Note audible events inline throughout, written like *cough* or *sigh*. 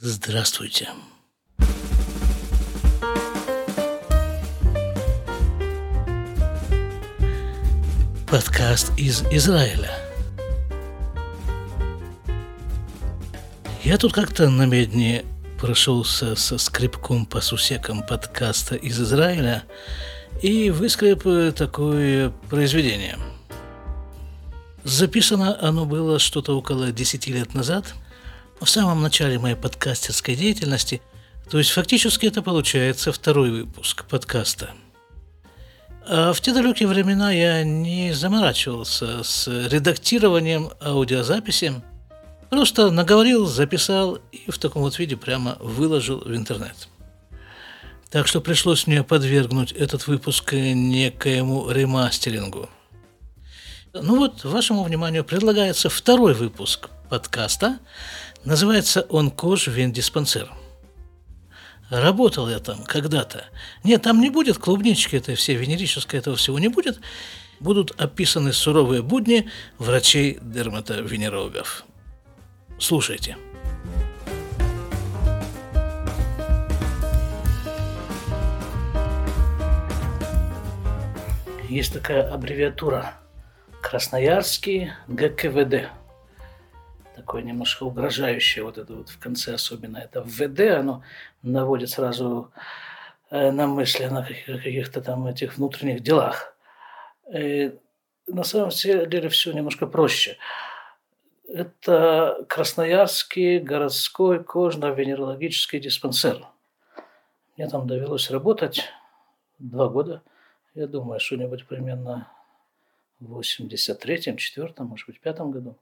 Здравствуйте. Подкаст из Израиля. Я тут как-то на медне прошелся со скрипком по сусекам подкаста из Израиля и выскреб такое произведение. Записано оно было что-то около 10 лет назад – в самом начале моей подкастерской деятельности, то есть фактически это получается второй выпуск подкаста. А в те далекие времена я не заморачивался с редактированием аудиозаписи, просто наговорил, записал и в таком вот виде прямо выложил в интернет. Так что пришлось мне подвергнуть этот выпуск некоему ремастерингу. Ну вот, вашему вниманию предлагается второй выпуск подкаста, Называется он «Кож Вендиспансер». Работал я там когда-то. Нет, там не будет клубнички этой всей, венерической этого всего не будет. Будут описаны суровые будни врачей-дерматовенерологов. Слушайте. Есть такая аббревиатура Красноярский ГКВД – такое немножко угрожающее, вот это вот в конце особенно, это ВД, оно наводит сразу э, на мысли о каких-то там этих внутренних делах. И на самом деле все немножко проще. Это Красноярский городской кожно-венерологический диспансер. Мне там довелось работать два года. Я думаю, что-нибудь примерно в 83-м, 4 может быть, пятом году.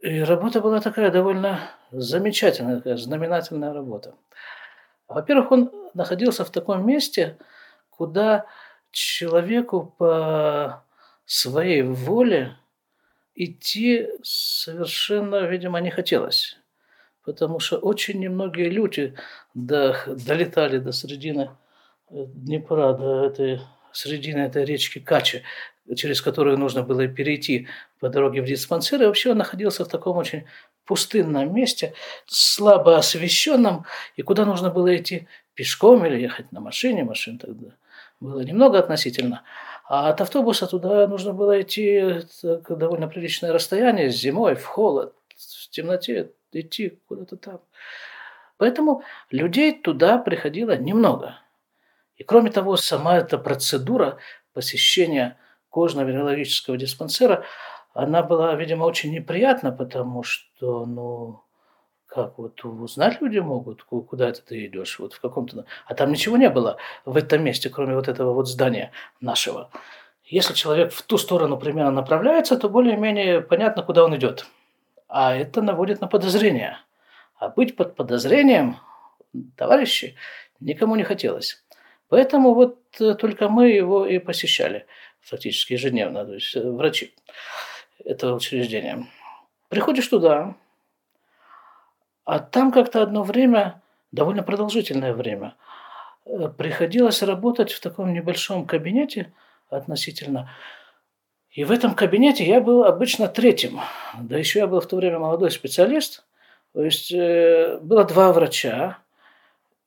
И работа была такая довольно замечательная, такая знаменательная работа. Во-первых, он находился в таком месте, куда человеку по своей воле идти совершенно, видимо, не хотелось. Потому что очень немногие люди до, долетали до середины Днепра, до этой середины этой речки Качи, через которую нужно было перейти по дороге в диспансер. И вообще он находился в таком очень пустынном месте, слабо освещенном, и куда нужно было идти пешком или ехать на машине. Машин тогда было немного относительно. А от автобуса туда нужно было идти довольно приличное расстояние, зимой, в холод, в темноте, идти куда-то там. Поэтому людей туда приходило немного. И кроме того, сама эта процедура посещения кожно-венерологического диспансера, она была, видимо, очень неприятна, потому что, ну, как вот узнать люди могут, куда это ты идешь, вот в каком-то... А там ничего не было в этом месте, кроме вот этого вот здания нашего. Если человек в ту сторону примерно направляется, то более-менее понятно, куда он идет. А это наводит на подозрение. А быть под подозрением, товарищи, никому не хотелось. Поэтому вот э, только мы его и посещали фактически ежедневно, то есть э, врачи этого учреждения. Приходишь туда, а там как-то одно время, довольно продолжительное время, э, приходилось работать в таком небольшом кабинете относительно. И в этом кабинете я был обычно третьим. Да еще я был в то время молодой специалист. То есть было два врача,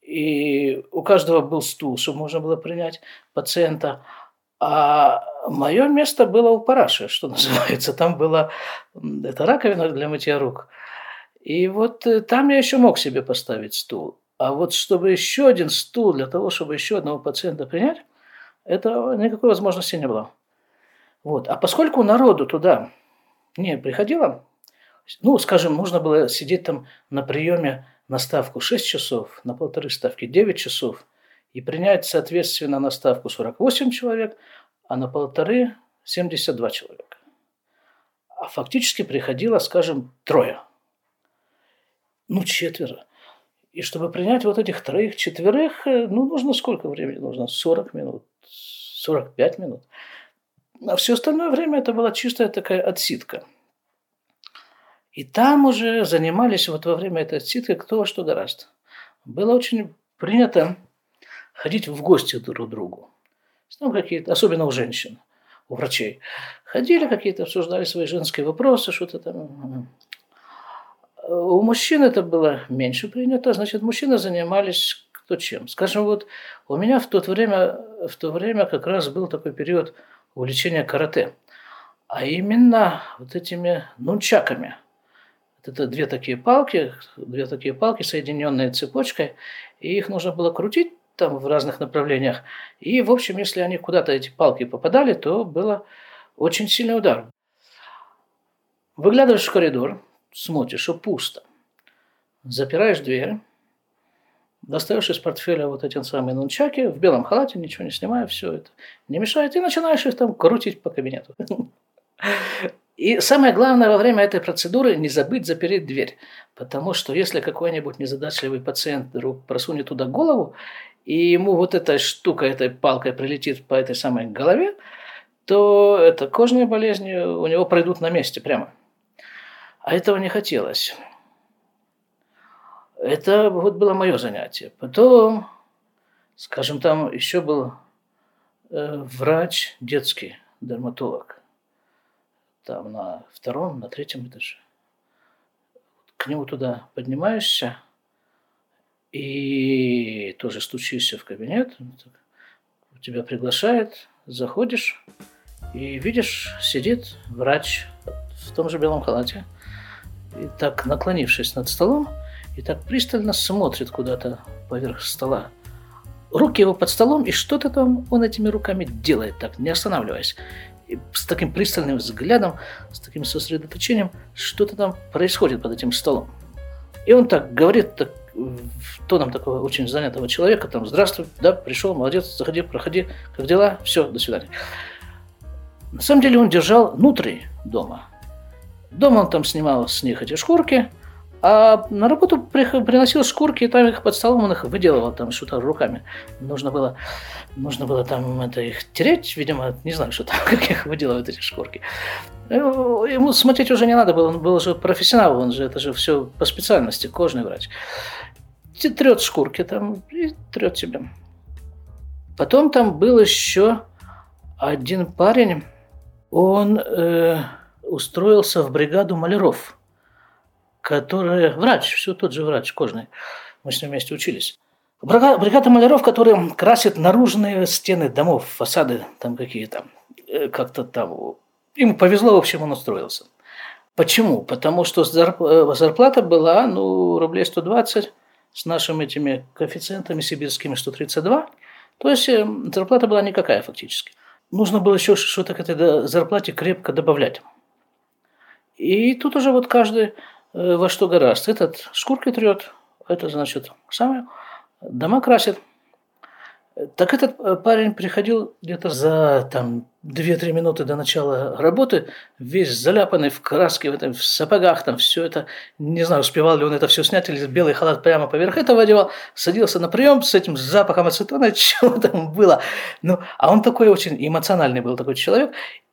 и у каждого был стул, чтобы можно было принять пациента. А мое место было у параши, что называется. Там была эта раковина для мытья рук. И вот э, там я еще мог себе поставить стул. А вот чтобы еще один стул для того, чтобы еще одного пациента принять, это никакой возможности не было. Вот. А поскольку народу туда не приходило, ну, скажем, нужно было сидеть там на приеме на ставку 6 часов, на полторы ставки 9 часов и принять, соответственно, на ставку 48 человек, а на полторы 72 человека. А фактически приходило, скажем, трое. Ну, четверо. И чтобы принять вот этих троих-четверых, э, ну, нужно сколько времени? Нужно 40 минут, 45 минут. А все остальное время это была чистая такая отсидка – и там уже занимались вот во время этой ситки кто во что гораздо. Было очень принято ходить в гости друг к другу. Там какие-то, особенно у женщин, у врачей. Ходили какие-то, обсуждали свои женские вопросы, что-то там. У мужчин это было меньше принято, значит, мужчины занимались кто чем. Скажем, вот у меня в то время, в то время как раз был такой период увлечения карате. А именно вот этими нунчаками. Это две такие палки, две такие палки, соединенные цепочкой, и их нужно было крутить там в разных направлениях. И, в общем, если они куда-то эти палки попадали, то было очень сильный удар. Выглядываешь в коридор, смотришь, что пусто. Запираешь дверь, достаешь из портфеля вот эти самые нунчаки, в белом халате, ничего не снимая, все это не мешает, и начинаешь их там крутить по кабинету. И самое главное во время этой процедуры не забыть запереть дверь. Потому что если какой-нибудь незадачливый пациент вдруг просунет туда голову, и ему вот эта штука, этой палкой прилетит по этой самой голове, то это кожные болезни у него пройдут на месте прямо. А этого не хотелось. Это вот было мое занятие. Потом, скажем, там еще был э, врач детский, дерматолог. Там на втором, на третьем этаже. К нему туда поднимаешься и тоже стучишься в кабинет. Тебя приглашает, заходишь и видишь, сидит врач в том же белом халате. И так наклонившись над столом, и так пристально смотрит куда-то поверх стола. Руки его под столом, и что-то там он этими руками делает, так, не останавливаясь. С таким пристальным взглядом, с таким сосредоточением, что-то там происходит под этим столом. И он так говорит, так, тоном такого очень занятого человека, там, здравствуй, да, пришел, молодец, заходи, проходи, как дела, все, до свидания. На самом деле он держал внутри дома. Дома он там снимал с них эти шкурки – а на работу приносил шкурки, и там их под столом он их выделывал там что-то руками. Нужно было, нужно было там это их тереть, видимо, не знаю, что там, *laughs* как их выделывают эти шкурки. Э, ему смотреть уже не надо было, он был уже профессионал, он же, это же все по специальности, кожный врач. Трет шкурки там и трет себе. Потом там был еще один парень, он э, устроился в бригаду маляров – который врач, все тот же врач кожный. Мы с ним вместе учились. Бригада маляров, которые красят наружные стены домов, фасады там какие-то. Э, как-то там. Ему повезло, в общем, он устроился. Почему? Потому что э, зарплата была, ну, рублей 120 с нашими этими коэффициентами сибирскими 132. То есть э, зарплата была никакая фактически. Нужно было еще что-то к этой зарплате крепко добавлять. И тут уже вот каждый во что гораст. Этот шкурки трет, это значит самое, дома красит. Так этот э, парень приходил где-то за там 2-3 минуты до начала работы, весь заляпанный в краске, в, этом, в сапогах, там все это, не знаю, успевал ли он это все снять, или белый халат прямо поверх этого одевал, садился на прием с этим запахом ацетона, *laughs* чего там было. Ну, а он такой очень эмоциональный был такой человек,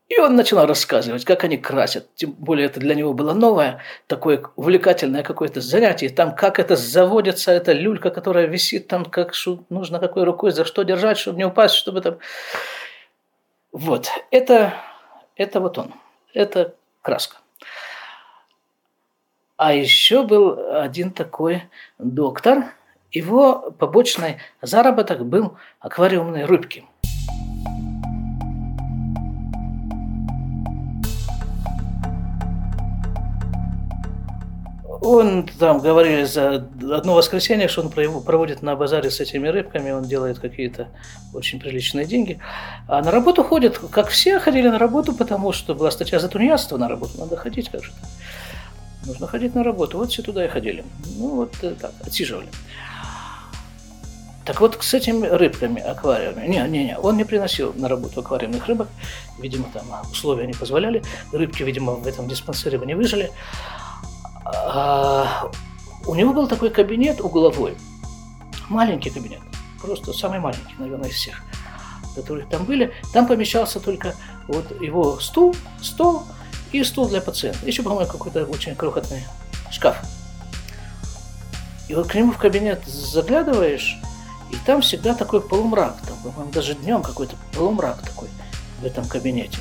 и он начал рассказывать, как они красят. Тем более это для него было новое, такое увлекательное какое-то занятие. Там как это заводится, эта люлька, которая висит там, как нужно какой рукой, за что держать, чтобы не упасть, чтобы там... Вот, это, это вот он, это краска. А еще был один такой доктор, его побочный заработок был аквариумные рыбки – Он там говорили за одно воскресенье, что он проводит на базаре с этими рыбками, он делает какие-то очень приличные деньги. А на работу ходят, как все ходили на работу, потому что была статья за тунеядство на работу, надо ходить как же -то. Нужно ходить на работу, вот все туда и ходили. Ну вот э, так, отсиживали. Так вот, с этими рыбками, аквариумами, не, не, не, он не приносил на работу аквариумных рыбок, видимо, там условия не позволяли, рыбки, видимо, в этом диспансере бы не выжили. А, у него был такой кабинет угловой, маленький кабинет, просто самый маленький, наверное, из всех, которые там были. Там помещался только вот его стул, стол и стул для пациента. Еще, по-моему, какой-то очень крохотный шкаф. И вот к нему в кабинет заглядываешь, и там всегда такой полумрак, там, по-моему, даже днем какой-то полумрак такой в этом кабинете.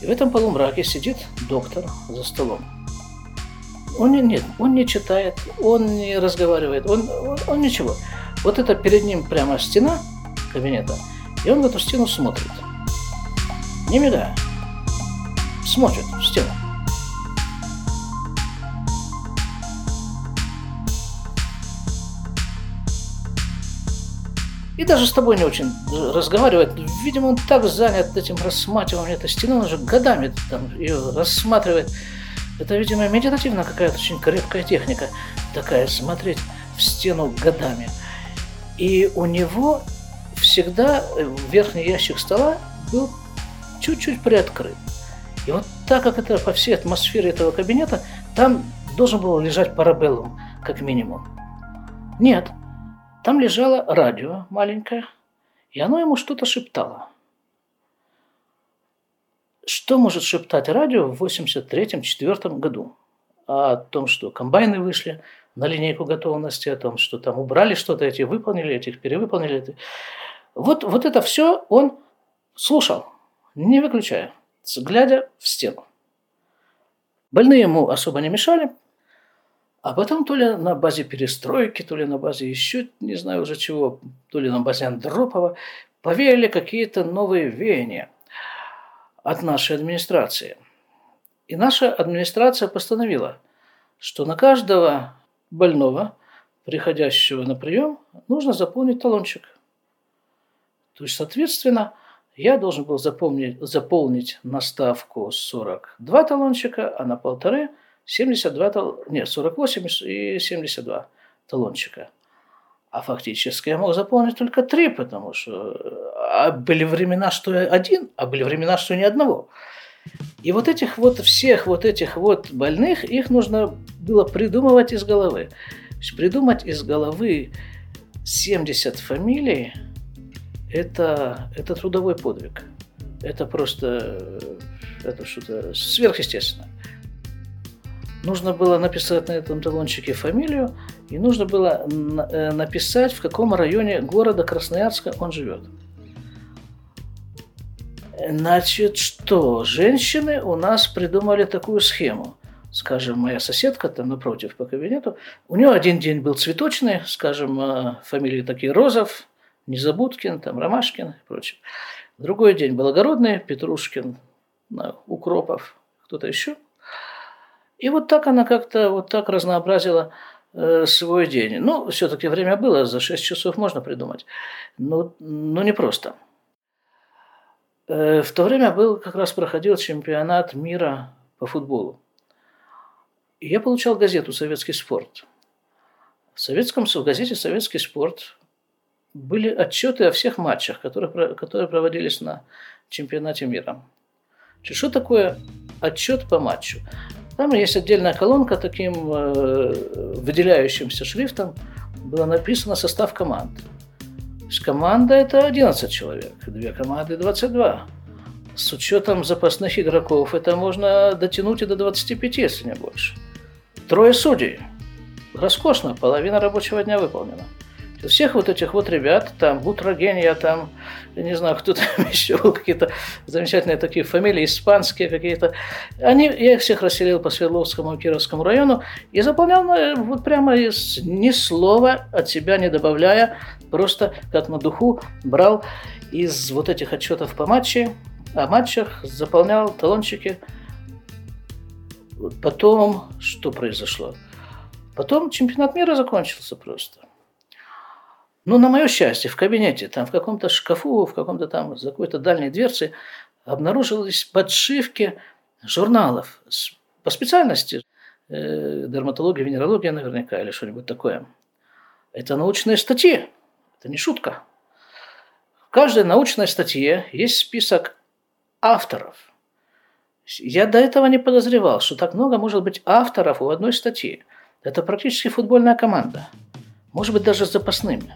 И в этом полумраке сидит доктор за столом Он не, нет, он не читает, он не разговаривает, он, он, он ничего. Вот это перед ним прямо стена кабинета, и он в эту стену смотрит. Не мигая. Смотрит в стену. И даже с тобой не очень разговаривает. Видимо, он так занят этим рассматриванием этой стены, он уже годами там ее рассматривает. Это, видимо, медитативная какая-то очень крепкая техника такая, смотреть в стену годами. И у него всегда верхний ящик стола был чуть-чуть приоткрыт. И вот так как это по всей атмосфере этого кабинета, там должен был лежать парабеллум, как минимум. Нет, там лежало радио маленькое, и оно ему что-то шептало. Что может шептать радио в 83-4 году? О том, что комбайны вышли на линейку готовности, о том, что там убрали что-то, эти выполнили, этих перевыполнили. Вот, вот это все он слушал, не выключая, глядя в стену. Больные ему особо не мешали, а потом то ли на базе перестройки, то ли на базе еще, не знаю уже чего, то ли на базе Андропова, повеяли какие-то новые веяния от нашей администрации. И наша администрация постановила, что на каждого больного, приходящего на прием, нужно заполнить талончик. То есть, соответственно, я должен был заполнить, заполнить на ставку 42 талончика, а на полторы – 72, тал... нет, 48 и 72 талончика. А фактически я мог заполнить только три, потому что а были времена, что один, а были времена, что ни одного. И вот этих вот всех вот этих вот больных, их нужно было придумывать из головы. То есть придумать из головы 70 фамилий это, это трудовой подвиг. Это просто это что-то сверхъестественное нужно было написать на этом талончике фамилию, и нужно было э, написать, в каком районе города Красноярска он живет. Значит, что? Женщины у нас придумали такую схему. Скажем, моя соседка там напротив по кабинету, у нее один день был цветочный, скажем, э, фамилии такие Розов, Незабудкин, там, Ромашкин и прочее. Другой день благородный, Петрушкин, Укропов, кто-то еще – и вот так она как-то вот так разнообразила э, свой день. Ну, все-таки время было, за 6 часов можно придумать. Но, но не просто. Э, в то время был, как раз проходил чемпионат мира по футболу. И я получал газету «Советский спорт». В, советском, в газете «Советский спорт» были отчеты о всех матчах, которые, которые проводились на чемпионате мира. Что такое отчет по матчу? Там есть отдельная колонка таким э, выделяющимся шрифтом. Было написано состав команд. Есть команда это 11 человек, две команды 22. С учетом запасных игроков это можно дотянуть и до 25, если не больше. Трое судей. Роскошно, половина рабочего дня выполнена всех вот этих вот ребят, там Бутрагения, там, не знаю, кто *laughs* там еще, какие-то замечательные такие фамилии, испанские какие-то, они, я их всех расселил по Свердловскому и Кировскому району и заполнял вот прямо из, ни слова от себя не добавляя, просто как на духу брал из вот этих отчетов по матче, о матчах, заполнял талончики. Потом, что произошло? Потом чемпионат мира закончился просто. Ну, на мое счастье, в кабинете, там в каком-то шкафу, в каком-то там, за какой-то дальней дверцей обнаружились подшивки журналов по специальности. Э, дерматология, венерология наверняка или что-нибудь такое. Это научные статьи. Это не шутка. В каждой научной статье есть список авторов. Я до этого не подозревал, что так много может быть авторов у одной статьи. Это практически футбольная команда. Может быть, даже с запасными.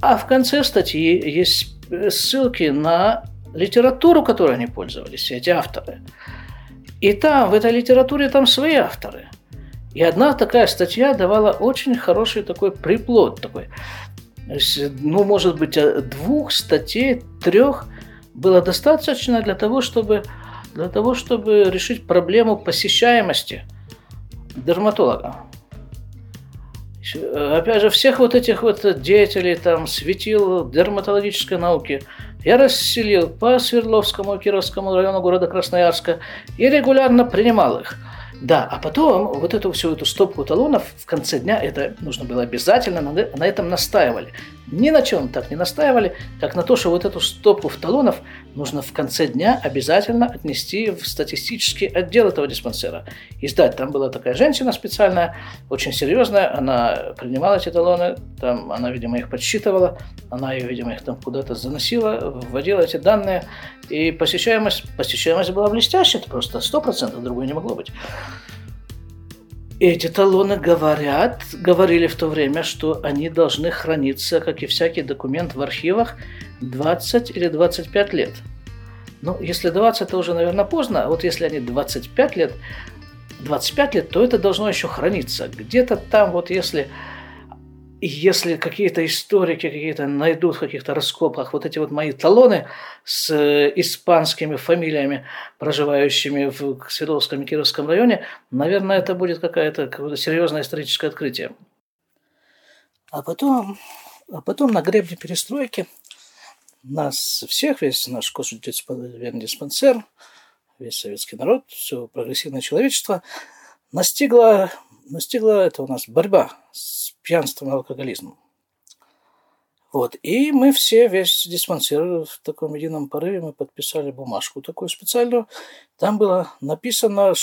А в конце статьи есть ссылки на литературу, которой они пользовались, эти авторы. И там, в этой литературе, там свои авторы. И одна такая статья давала очень хороший такой приплод такой. Ну, может быть, двух статей, трех было достаточно для того, чтобы, для того, чтобы решить проблему посещаемости дерматолога. Опять же, всех вот этих вот деятелей, там, светил дерматологической науки, я расселил по Свердловскому и Кировскому району города Красноярска и регулярно принимал их – да, а потом вот эту всю эту стопку талонов в конце дня, это нужно было обязательно, на, на этом настаивали. Ни на чем так не настаивали, как на то, что вот эту стопку талонов нужно в конце дня обязательно отнести в статистический отдел этого диспансера. И сдать. Там была такая женщина специальная, очень серьезная, она принимала эти талоны, там она, видимо, их подсчитывала, она, видимо, их там куда-то заносила, вводила эти данные, и посещаемость, посещаемость была блестящая, это просто 100%, другой не могло быть. Эти талоны говорят, говорили в то время, что они должны храниться, как и всякий документ в архивах, 20 или 25 лет. Ну, если 20, это уже, наверное, поздно, а вот если они 25 лет, 25 лет, то это должно еще храниться. Где-то там, вот если если какие-то историки какие-то найдут в каких-то раскопах вот эти вот мои талоны с э, испанскими фамилиями, проживающими в Свердловском и Кировском районе, наверное, это будет какое-то какое серьезное историческое открытие. А потом, а потом на гребне перестройки нас всех, весь наш диспансер, весь советский народ, все прогрессивное человечество настигло, настигла это у нас борьба с пьянством и алкоголизмом. Вот. И мы все, весь диспансер в таком едином порыве, мы подписали бумажку такую специальную. Там было написано,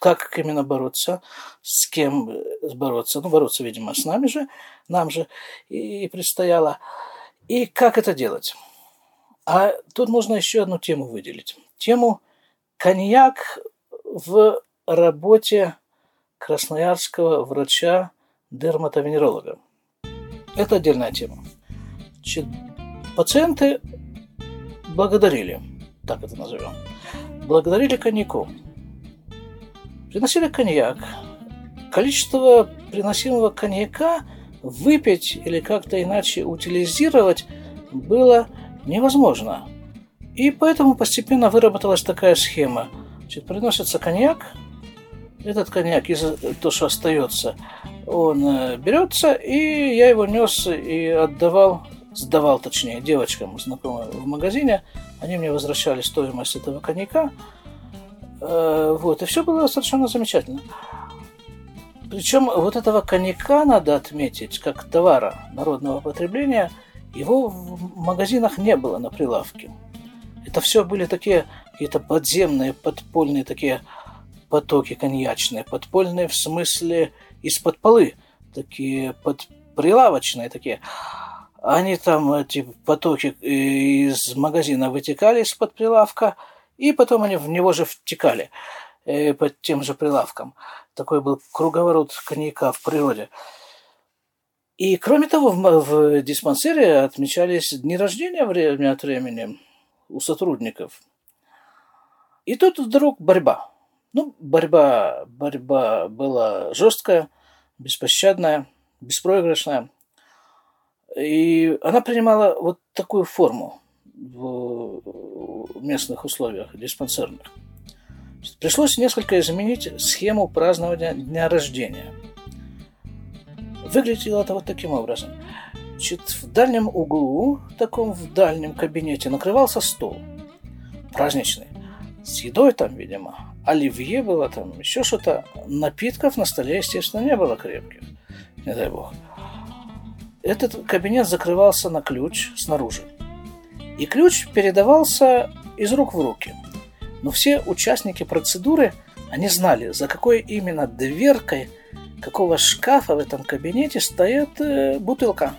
как именно бороться, с кем бороться. Ну, бороться, видимо, с нами же, нам же и предстояло. И как это делать. А тут можно еще одну тему выделить. Тему коньяк в работе красноярского врача дерматовенеролога. Это отдельная тема. Значит, пациенты благодарили, так это назовем, благодарили коньяку. Приносили коньяк. Количество приносимого коньяка выпить или как-то иначе утилизировать было невозможно. И поэтому постепенно выработалась такая схема. Значит, приносится коньяк, этот коньяк, то, что остается, он э, берется, и я его нес и отдавал, сдавал, точнее, девочкам знакомым в магазине. Они мне возвращали стоимость этого коньяка. Э, вот, и все было совершенно замечательно. Причем вот этого коньяка надо отметить, как товара народного потребления, его в магазинах не было на прилавке. Это все были такие какие-то подземные, подпольные такие потоки коньячные. Подпольные в смысле из-под полы, такие под прилавочные такие. Они там, эти потоки из магазина вытекали из-под прилавка, и потом они в него же втекали э, под тем же прилавком. Такой был круговорот коньяка в природе. И кроме того, в, в диспансере отмечались дни рождения время от времени у сотрудников. И тут вдруг борьба. Ну, борьба, борьба была жесткая, беспощадная, беспроигрышная. И она принимала вот такую форму в местных условиях диспансерных. Пришлось несколько изменить схему празднования дня рождения. Выглядело это вот таким образом. Значит, в дальнем углу, таком в дальнем кабинете, накрывался стол праздничный. С едой там, видимо оливье было там, еще что-то. Напитков на столе, естественно, не было крепких. Не дай бог. Этот кабинет закрывался на ключ снаружи. И ключ передавался из рук в руки. Но все участники процедуры, они знали, за какой именно дверкой какого шкафа в этом кабинете стоит э, бутылка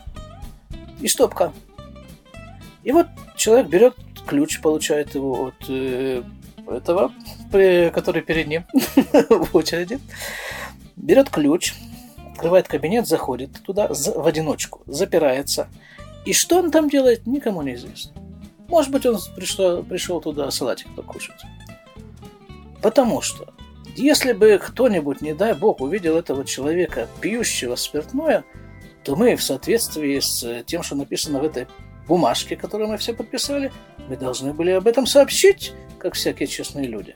и стопка. И вот человек берет ключ, получает его от э, этого, который перед ним *laughs* в очереди, берет ключ, открывает кабинет, заходит туда в одиночку, запирается. И что он там делает, никому не известно. Может быть, он пришел, пришел туда салатик покушать. Потому что, если бы кто-нибудь, не дай бог, увидел этого человека, пьющего спиртное, то мы в соответствии с тем, что написано в этой бумажке, которую мы все подписали, мы должны были об этом сообщить, как всякие честные люди.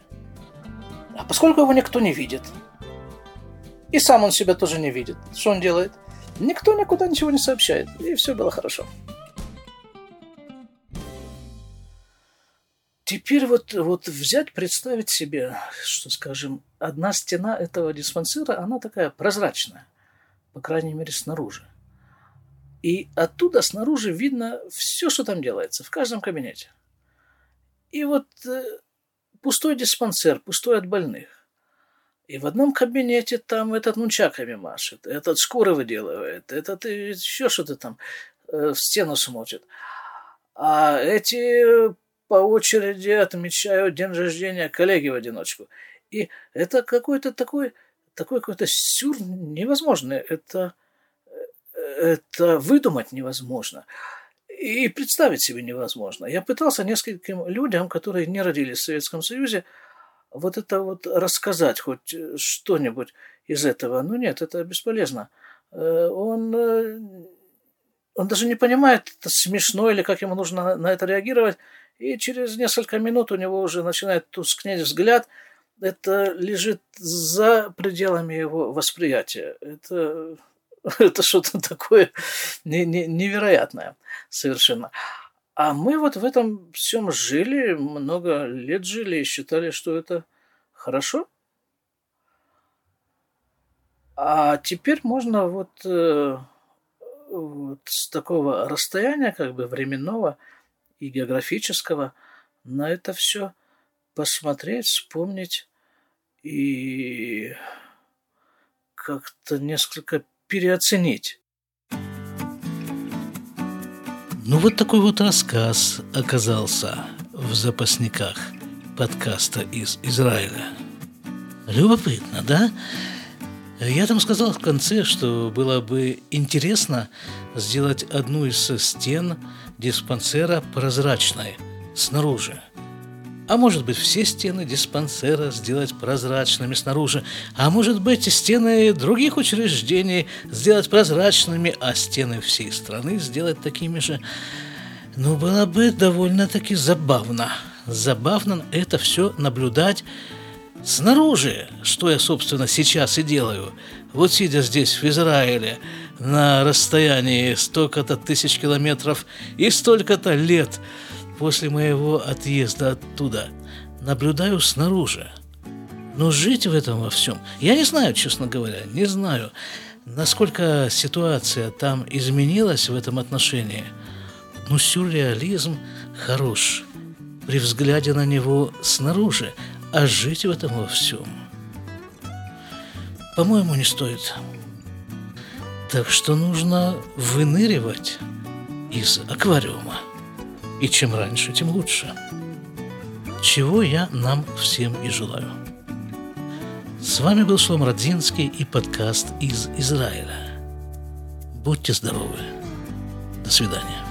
А поскольку его никто не видит, И сам он себя тоже не видит. Что он делает? Никто никуда ничего не сообщает. И все было хорошо. Теперь вот, вот взять, представить себе, что, скажем, одна стена этого диспансера, она такая прозрачная, по крайней мере, снаружи. И оттуда снаружи видно все, что там делается, в каждом кабинете. И вот э, пустой диспансер, пустой от больных. И в одном кабинете там этот нунчаками машет, этот шкуры выделывает, этот еще что-то там э, в стену смотрит. А эти по очереди отмечают день рождения коллеги в одиночку. И это какой-то такой, такой какой-то сюр невозможный. Это, это выдумать невозможно. И представить себе невозможно. Я пытался нескольким людям, которые не родились в Советском Союзе, вот это вот рассказать хоть что-нибудь из этого. Ну нет, это бесполезно. Э, он, э, он даже не понимает, это смешно или как ему нужно на это реагировать. И через несколько минут у него уже начинает тускнеть взгляд. Это лежит за пределами его восприятия. Это, *laughs* это что-то такое невероятное совершенно. А мы вот в этом всем жили, много лет жили и считали, что это хорошо. А теперь можно вот, э, вот с такого расстояния, как бы временного, и географического, на это все посмотреть, вспомнить и как-то несколько переоценить. Ну вот такой вот рассказ оказался в запасниках подкаста из Израиля. Любопытно, да? Я там сказал в конце, что было бы интересно сделать одну из стен диспансера прозрачной снаружи. А может быть, все стены диспансера сделать прозрачными снаружи, а может быть, стены других учреждений сделать прозрачными, а стены всей страны сделать такими же. Ну, было бы довольно-таки забавно. Забавно это все наблюдать снаружи, что я, собственно, сейчас и делаю. Вот сидя здесь, в Израиле, на расстоянии столько-то тысяч километров и столько-то лет после моего отъезда оттуда, наблюдаю снаружи. Но жить в этом во всем, я не знаю, честно говоря, не знаю, насколько ситуация там изменилась в этом отношении. Но сюрреализм хорош при взгляде на него снаружи, а жить в этом во всем, по-моему, не стоит. Так что нужно выныривать из аквариума. И чем раньше, тем лучше. Чего я нам всем и желаю. С вами был Шлом Родзинский и подкаст из Израиля. Будьте здоровы. До свидания.